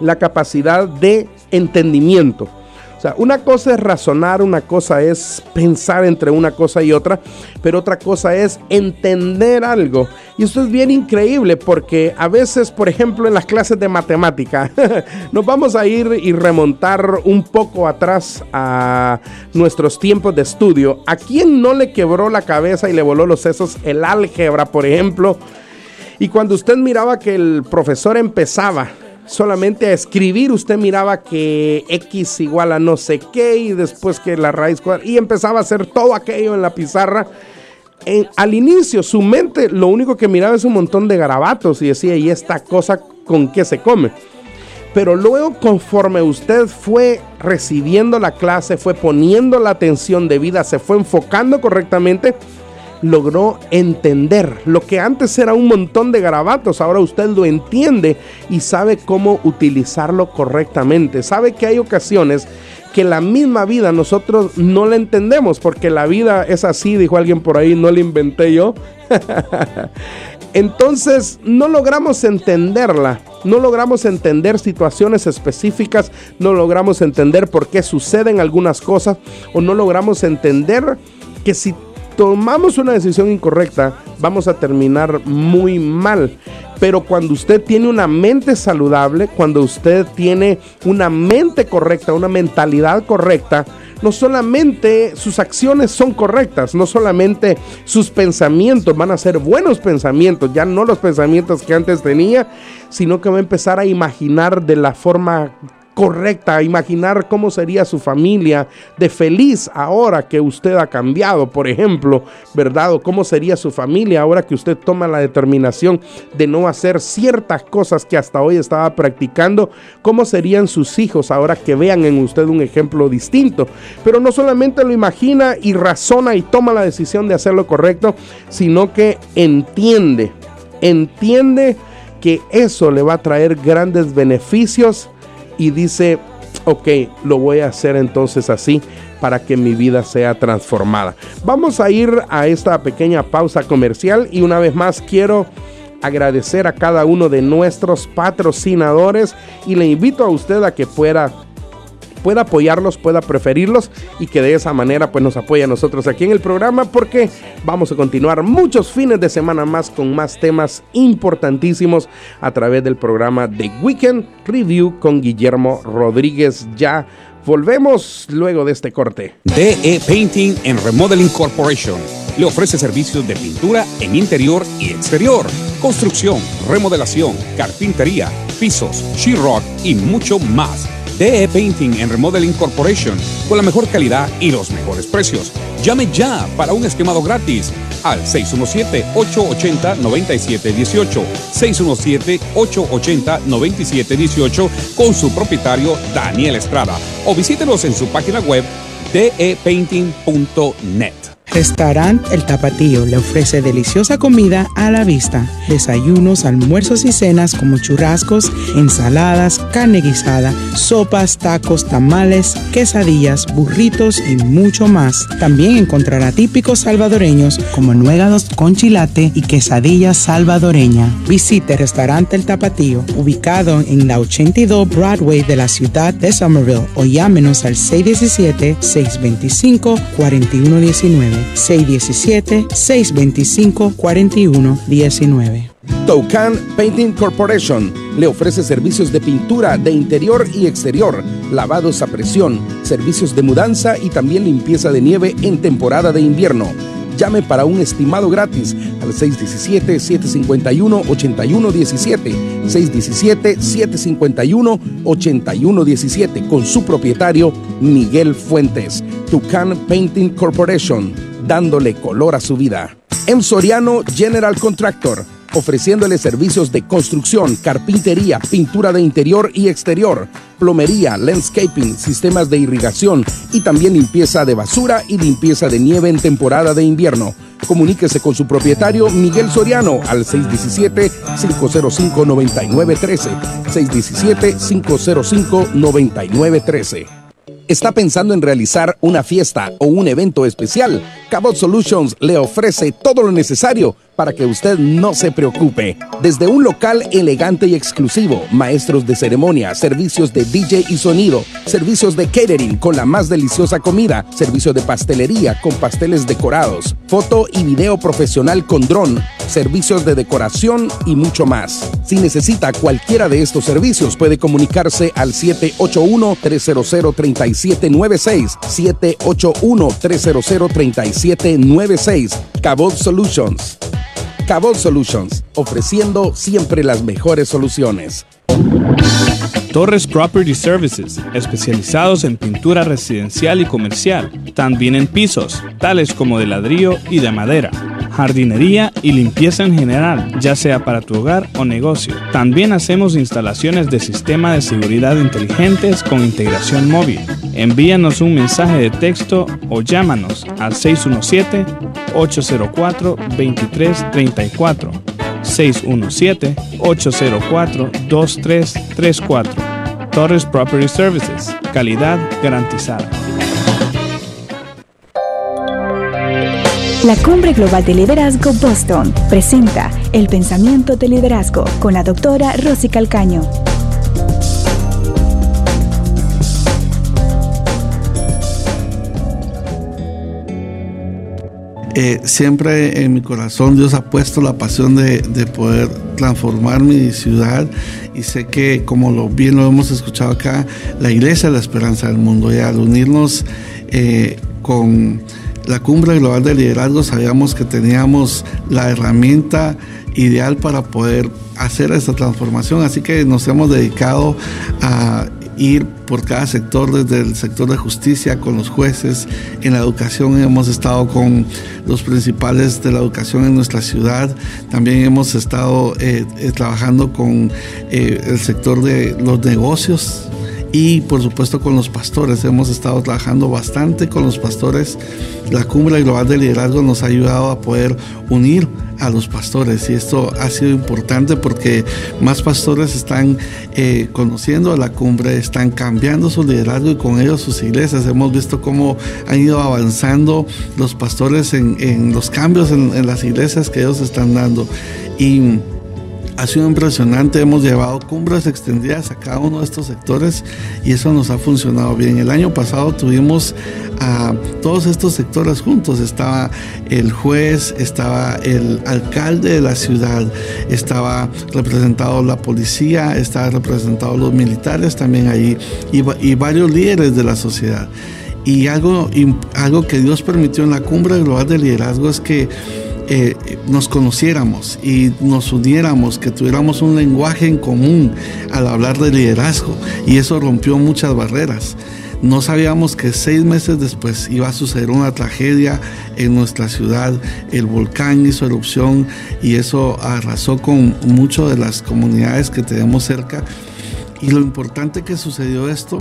la capacidad de entendimiento. O sea, una cosa es razonar, una cosa es pensar entre una cosa y otra, pero otra cosa es entender algo. Y esto es bien increíble porque a veces, por ejemplo, en las clases de matemática, nos vamos a ir y remontar un poco atrás a nuestros tiempos de estudio. ¿A quién no le quebró la cabeza y le voló los sesos el álgebra, por ejemplo? Y cuando usted miraba que el profesor empezaba solamente a escribir, usted miraba que X igual a no sé qué y después que la raíz cuadrada y empezaba a hacer todo aquello en la pizarra. al inicio su mente lo único que miraba es un montón de garabatos y decía, ¿y esta cosa con qué se come? Pero luego conforme usted fue recibiendo la clase, fue poniendo la atención debida, se fue enfocando correctamente, logró entender lo que antes era un montón de garabatos, ahora usted lo entiende y sabe cómo utilizarlo correctamente. Sabe que hay ocasiones que la misma vida nosotros no la entendemos porque la vida es así, dijo alguien por ahí, no la inventé yo. Entonces no logramos entenderla, no logramos entender situaciones específicas, no logramos entender por qué suceden algunas cosas o no logramos entender que si tomamos una decisión incorrecta, vamos a terminar muy mal. Pero cuando usted tiene una mente saludable, cuando usted tiene una mente correcta, una mentalidad correcta, no solamente sus acciones son correctas, no solamente sus pensamientos van a ser buenos pensamientos, ya no los pensamientos que antes tenía, sino que va a empezar a imaginar de la forma correcta, imaginar cómo sería su familia de feliz ahora que usted ha cambiado, por ejemplo, ¿verdad? O cómo sería su familia ahora que usted toma la determinación de no hacer ciertas cosas que hasta hoy estaba practicando, cómo serían sus hijos ahora que vean en usted un ejemplo distinto. Pero no solamente lo imagina y razona y toma la decisión de hacer lo correcto, sino que entiende, entiende que eso le va a traer grandes beneficios y dice, ok, lo voy a hacer entonces así para que mi vida sea transformada. Vamos a ir a esta pequeña pausa comercial y una vez más quiero agradecer a cada uno de nuestros patrocinadores y le invito a usted a que pueda pueda apoyarlos, pueda preferirlos y que de esa manera pues nos apoye a nosotros aquí en el programa porque vamos a continuar muchos fines de semana más con más temas importantísimos a través del programa de Weekend Review con Guillermo Rodríguez. Ya volvemos luego de este corte. DE Painting and Remodeling Corporation le ofrece servicios de pintura en interior y exterior, construcción, remodelación, carpintería, pisos, sheetrock y mucho más. DE Painting and Remodeling Corporation con la mejor calidad y los mejores precios. Llame ya para un esquemado gratis al 617-880-9718. 617-880-9718 con su propietario Daniel Estrada o visítenos en su página web depainting.net. Restaurant El Tapatío le ofrece deliciosa comida a la vista, desayunos, almuerzos y cenas como churrascos, ensaladas, carne guisada, sopas, tacos, tamales, quesadillas, burritos y mucho más. También encontrará típicos salvadoreños como nuegados con chilate y quesadilla salvadoreña. Visite Restaurante El Tapatío, ubicado en la 82 Broadway de la ciudad de Somerville o llámenos al 617-625-4119. 617-625-4119. Toucan Painting Corporation le ofrece servicios de pintura de interior y exterior, lavados a presión, servicios de mudanza y también limpieza de nieve en temporada de invierno. Llame para un estimado gratis al 617-751-8117. 617-751-8117 con su propietario Miguel Fuentes. Tucan Painting Corporation, dándole color a su vida. M. Soriano General Contractor ofreciéndole servicios de construcción, carpintería, pintura de interior y exterior, plomería, landscaping, sistemas de irrigación y también limpieza de basura y limpieza de nieve en temporada de invierno. Comuníquese con su propietario Miguel Soriano al 617-505-9913. 617-505-9913. ¿Está pensando en realizar una fiesta o un evento especial? Cabot Solutions le ofrece todo lo necesario para que usted no se preocupe. Desde un local elegante y exclusivo, maestros de ceremonia, servicios de DJ y sonido, servicios de catering con la más deliciosa comida, servicio de pastelería con pasteles decorados, foto y video profesional con dron, servicios de decoración y mucho más. Si necesita cualquiera de estos servicios, puede comunicarse al 781-300-3796, 781-300-3796, Cabot Solutions. Cabot Solutions, ofreciendo siempre las mejores soluciones. Torres Property Services, especializados en pintura residencial y comercial, también en pisos, tales como de ladrillo y de madera, jardinería y limpieza en general, ya sea para tu hogar o negocio. También hacemos instalaciones de sistema de seguridad inteligentes con integración móvil. Envíanos un mensaje de texto o llámanos al 617-804-2334. 617-804-2334. Torres Property Services. Calidad garantizada. La Cumbre Global de Liderazgo Boston presenta El Pensamiento de Liderazgo con la doctora Rosy Calcaño. Eh, siempre en mi corazón Dios ha puesto la pasión de, de, poder transformar mi ciudad y sé que como lo bien lo hemos escuchado acá, la iglesia es la esperanza del mundo y al unirnos eh, con la cumbre global de liderazgo sabíamos que teníamos la herramienta ideal para poder hacer esta transformación, así que nos hemos dedicado a ir por cada sector, desde el sector de justicia, con los jueces, en la educación. Hemos estado con los principales de la educación en nuestra ciudad, también hemos estado eh, eh, trabajando con eh, el sector de los negocios, y por supuesto con los pastores. Hemos estado trabajando bastante con los pastores. La cumbre global de liderazgo nos ha ayudado a poder unir a los pastores y esto ha sido importante porque más pastores están eh, conociendo a la cumbre, están cambiando su liderazgo y con ellos sus iglesias. Hemos visto cómo han ido avanzando los pastores en, los cambios en, en las iglesias que ellos están dando. Y ha sido impresionante, hemos llevado cumbres extendidas a cada uno de estos sectores y eso nos ha funcionado bien. El año pasado tuvimos a todos estos sectores juntos, estaba el juez, estaba el alcalde de la ciudad, estaba representado la policía, estaba representado los militares también ahí y, y varios líderes de la sociedad. Y algo, algo que Dios permitió en la cumbre global de liderazgo es que eh, nos conociéramos y nos uniéramos, que tuviéramos un lenguaje en común al hablar de liderazgo. Y eso rompió muchas barreras. No sabíamos que seis meses después iba a suceder una tragedia en nuestra ciudad. El volcán hizo erupción y eso arrasó con muchas de las comunidades que tenemos cerca. Y lo importante que sucedió esto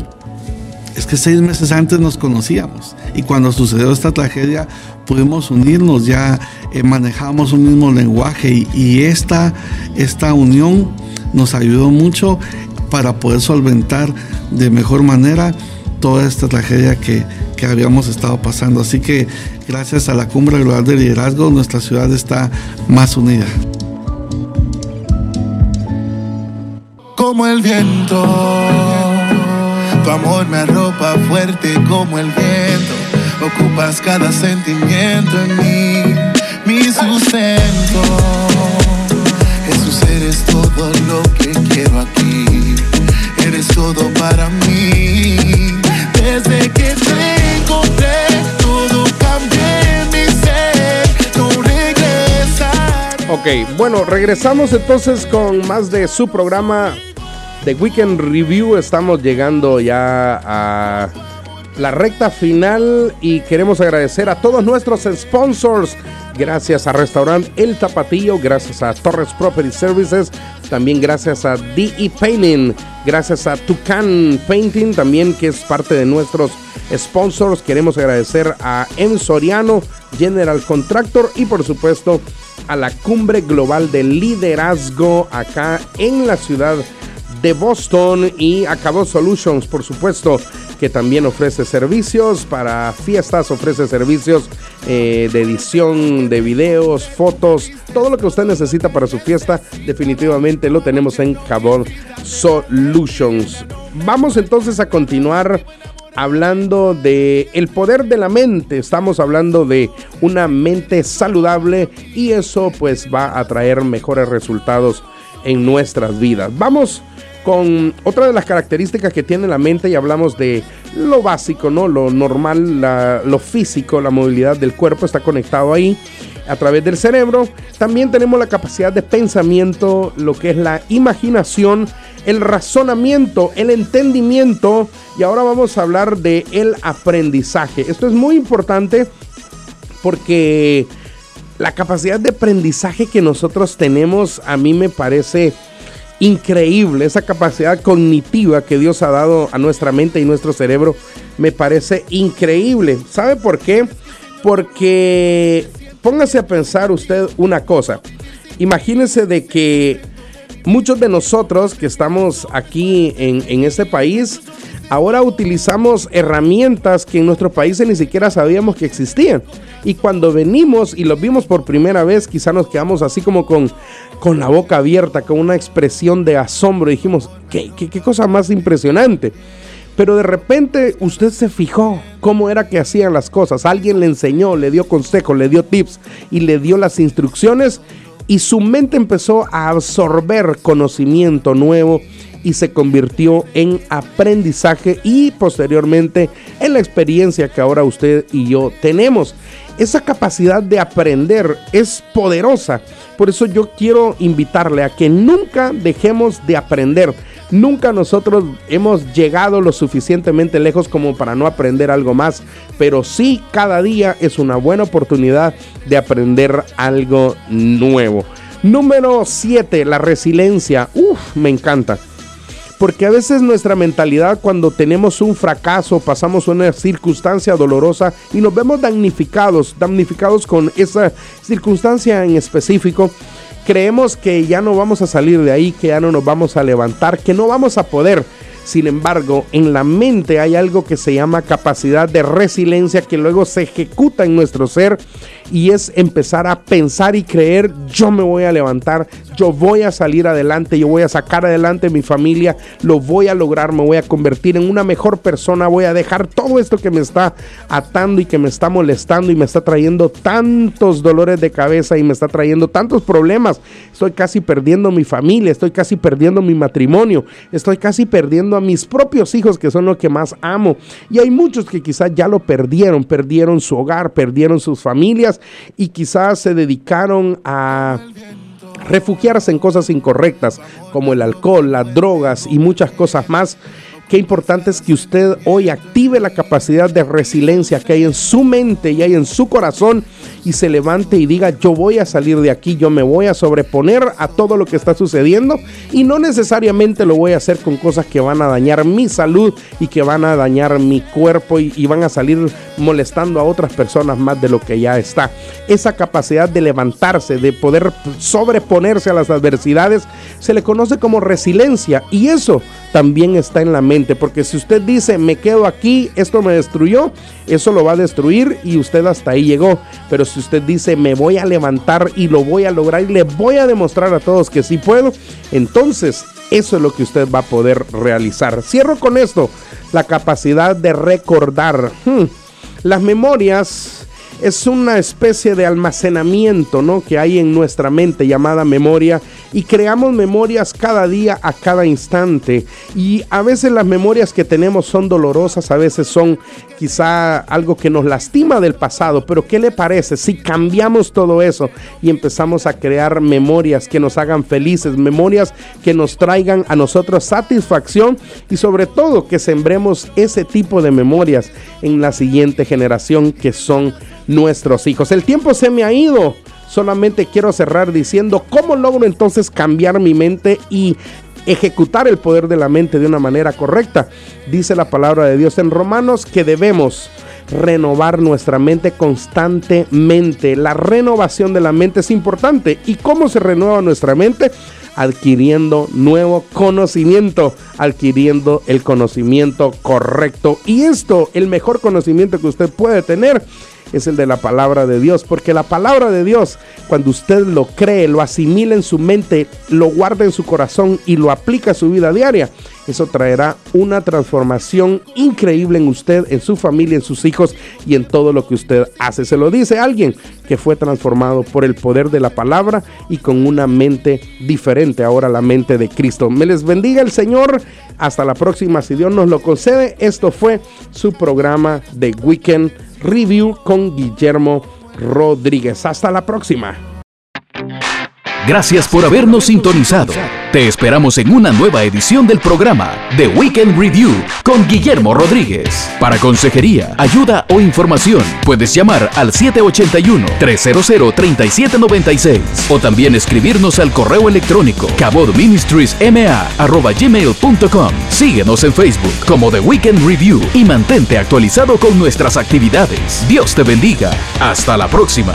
es que seis meses antes nos conocíamos y cuando sucedió esta tragedia pudimos unirnos, ya eh, manejamos un mismo lenguaje y, esta, esta unión nos ayudó mucho para poder solventar de mejor manera toda esta tragedia que, que habíamos estado pasando. Así que gracias a la Cumbre Global de Liderazgo nuestra ciudad está más unida. Como el viento tu amor me arropa fuerte como el viento. Ocupas cada sentimiento en mí, mi sustento. Jesús, eres todo lo que quiero aquí. Eres todo para mí. Desde que te encontré, todo cambié en mi ser. No regresar. Ok, bueno, regresamos entonces con más de su programa The Weekend Review. Estamos llegando ya a la recta final y queremos agradecer a todos nuestros sponsors. Gracias a Restaurant El Tapatillo, gracias a Torres Property Services, también gracias a DE Painting, gracias a Tucan Painting, también que es parte de nuestros sponsors. Queremos agradecer a M Soriano, General Contractor y por supuesto a la Cumbre Global de Liderazgo acá en la ciudad de Boston y Acabó Solutions, por supuesto, que también ofrece servicios para fiestas, ofrece servicios eh, de edición de videos, fotos, todo lo que usted necesita para su fiesta, definitivamente lo tenemos en Cabot Solutions. Vamos entonces a continuar hablando de el poder de la mente. Estamos hablando de una mente saludable y eso pues va a traer mejores resultados en nuestras vidas. Vamos con otra de las características que tiene la mente y hablamos de lo básico, ¿no? Lo normal, lo físico, la movilidad del cuerpo está conectado ahí a través del cerebro. También tenemos la capacidad de pensamiento, lo que es la imaginación, el razonamiento, el entendimiento y ahora vamos a hablar de el aprendizaje. Esto es muy importante porque la capacidad de aprendizaje que nosotros tenemos a mí me parece increíble, esa capacidad cognitiva que Dios ha dado a nuestra mente y nuestro cerebro, me parece increíble. ¿Sabe por qué? Porque póngase a pensar usted una cosa. Imagínese de que muchos de nosotros que estamos aquí en, en este país, ahora utilizamos herramientas que en nuestro país ni siquiera sabíamos que existían. Y cuando venimos y los vimos por primera vez, quizá nos quedamos así como con, con la boca abierta, con una expresión de asombro. dijimos, ¿qué, qué, cosa más impresionante. Pero de repente usted se fijó cómo era que hacían las cosas. Alguien le enseñó, le dio consejos, le dio tips y le dio las instrucciones y su mente empezó a absorber conocimiento nuevo y se convirtió en aprendizaje y posteriormente en la experiencia que ahora usted y yo tenemos. Esa capacidad de aprender es poderosa. Por eso yo quiero invitarle a que nunca dejemos de aprender. Nunca nosotros hemos llegado lo suficientemente lejos como para no aprender algo más, pero sí cada día es una buena oportunidad de aprender algo nuevo. Número 7, la resiliencia. Uf, me encanta. Porque a veces nuestra mentalidad cuando tenemos un fracaso, pasamos una circunstancia dolorosa y nos vemos damnificados, damnificados con esa circunstancia en específico, creemos que ya no vamos a salir de ahí, que ya no nos vamos a levantar, que no vamos a poder. Sin embargo, en la mente hay algo que se llama capacidad de resiliencia que luego se ejecuta en nuestro ser y es empezar a pensar y creer, yo me voy a levantar, yo voy a salir adelante, yo voy a sacar adelante mi familia, lo voy a lograr, me voy a convertir en una mejor persona, voy a dejar todo esto que me está atando y que me está molestando y me está trayendo tantos dolores de cabeza y me está trayendo tantos problemas. Estoy casi perdiendo mi familia, estoy casi perdiendo mi matrimonio, estoy casi perdiendo a mis propios hijos que son los que más amo. Y hay muchos que quizás ya lo perdieron, perdieron su hogar, perdieron sus familias y quizás se dedicaron a refugiarse en cosas incorrectas como el alcohol, las drogas y muchas cosas más. Qué importante es que usted hoy active la capacidad de resiliencia que hay en su mente y hay en su corazón y se levante y diga yo voy a salir de aquí, yo me voy a sobreponer a todo lo que está sucediendo y no necesariamente lo voy a hacer con cosas que van a dañar mi salud y que van a dañar mi cuerpo y, y van a salir molestando a otras personas más de lo que ya está. Esa capacidad de levantarse, de poder sobreponerse a las adversidades, se le conoce como resiliencia y eso también está en la porque si usted dice me quedo aquí, esto me destruyó, eso lo va a destruir y usted hasta ahí llegó. Pero si usted dice me voy a levantar y lo voy a lograr y le voy a demostrar a todos que sí puedo, entonces eso es lo que usted va a poder realizar. Cierro con esto, la capacidad de recordar. Hmm. Las memorias es una especie de almacenamiento ¿no? que hay en nuestra mente llamada memoria y creamos memorias cada día a cada instante y a veces las memorias que tenemos son dolorosas, a veces son quizá algo que nos lastima del pasado, pero ¿qué le parece si cambiamos todo eso y empezamos a crear memorias que nos hagan felices, memorias que nos traigan a nosotros satisfacción y sobre todo que sembremos ese tipo de memorias en la siguiente generación que son nuestros hijos. El tiempo se me ha ido. Solamente quiero cerrar diciendo cómo logro entonces cambiar mi mente y ejecutar el poder de la mente de una manera correcta. Dice la palabra de Dios en Romanos que debemos renovar nuestra mente constantemente. La renovación de la mente es importante. ¿Y cómo se renueva nuestra mente? adquiriendo nuevo conocimiento, adquiriendo el conocimiento correcto. Y esto, el mejor conocimiento que usted puede tener es el de la palabra de Dios, porque la palabra de Dios, cuando usted lo cree, lo asimila en su mente, lo guarda en su corazón y lo aplica a su vida diaria, eso traerá una transformación increíble en usted, en su familia, en sus hijos y en todo lo que usted hace. Se lo dice alguien que fue transformado por el poder de la palabra y con una mente diferente, ahora la mente de Cristo. Me les bendiga el Señor. Hasta la próxima, si Dios nos lo concede. Esto fue su programa de Weekend Review con Guillermo Rodríguez. Hasta la próxima. Gracias por habernos sintonizado. Te esperamos en una nueva edición del programa The Weekend Review con Guillermo Rodríguez. Para consejería, ayuda o información, puedes llamar al 781-300-3796 o también escribirnos al correo electrónico cabodministriesma.gmail.com. Síguenos en Facebook como The Weekend Review y mantente actualizado con nuestras actividades. Dios te bendiga. Hasta la próxima.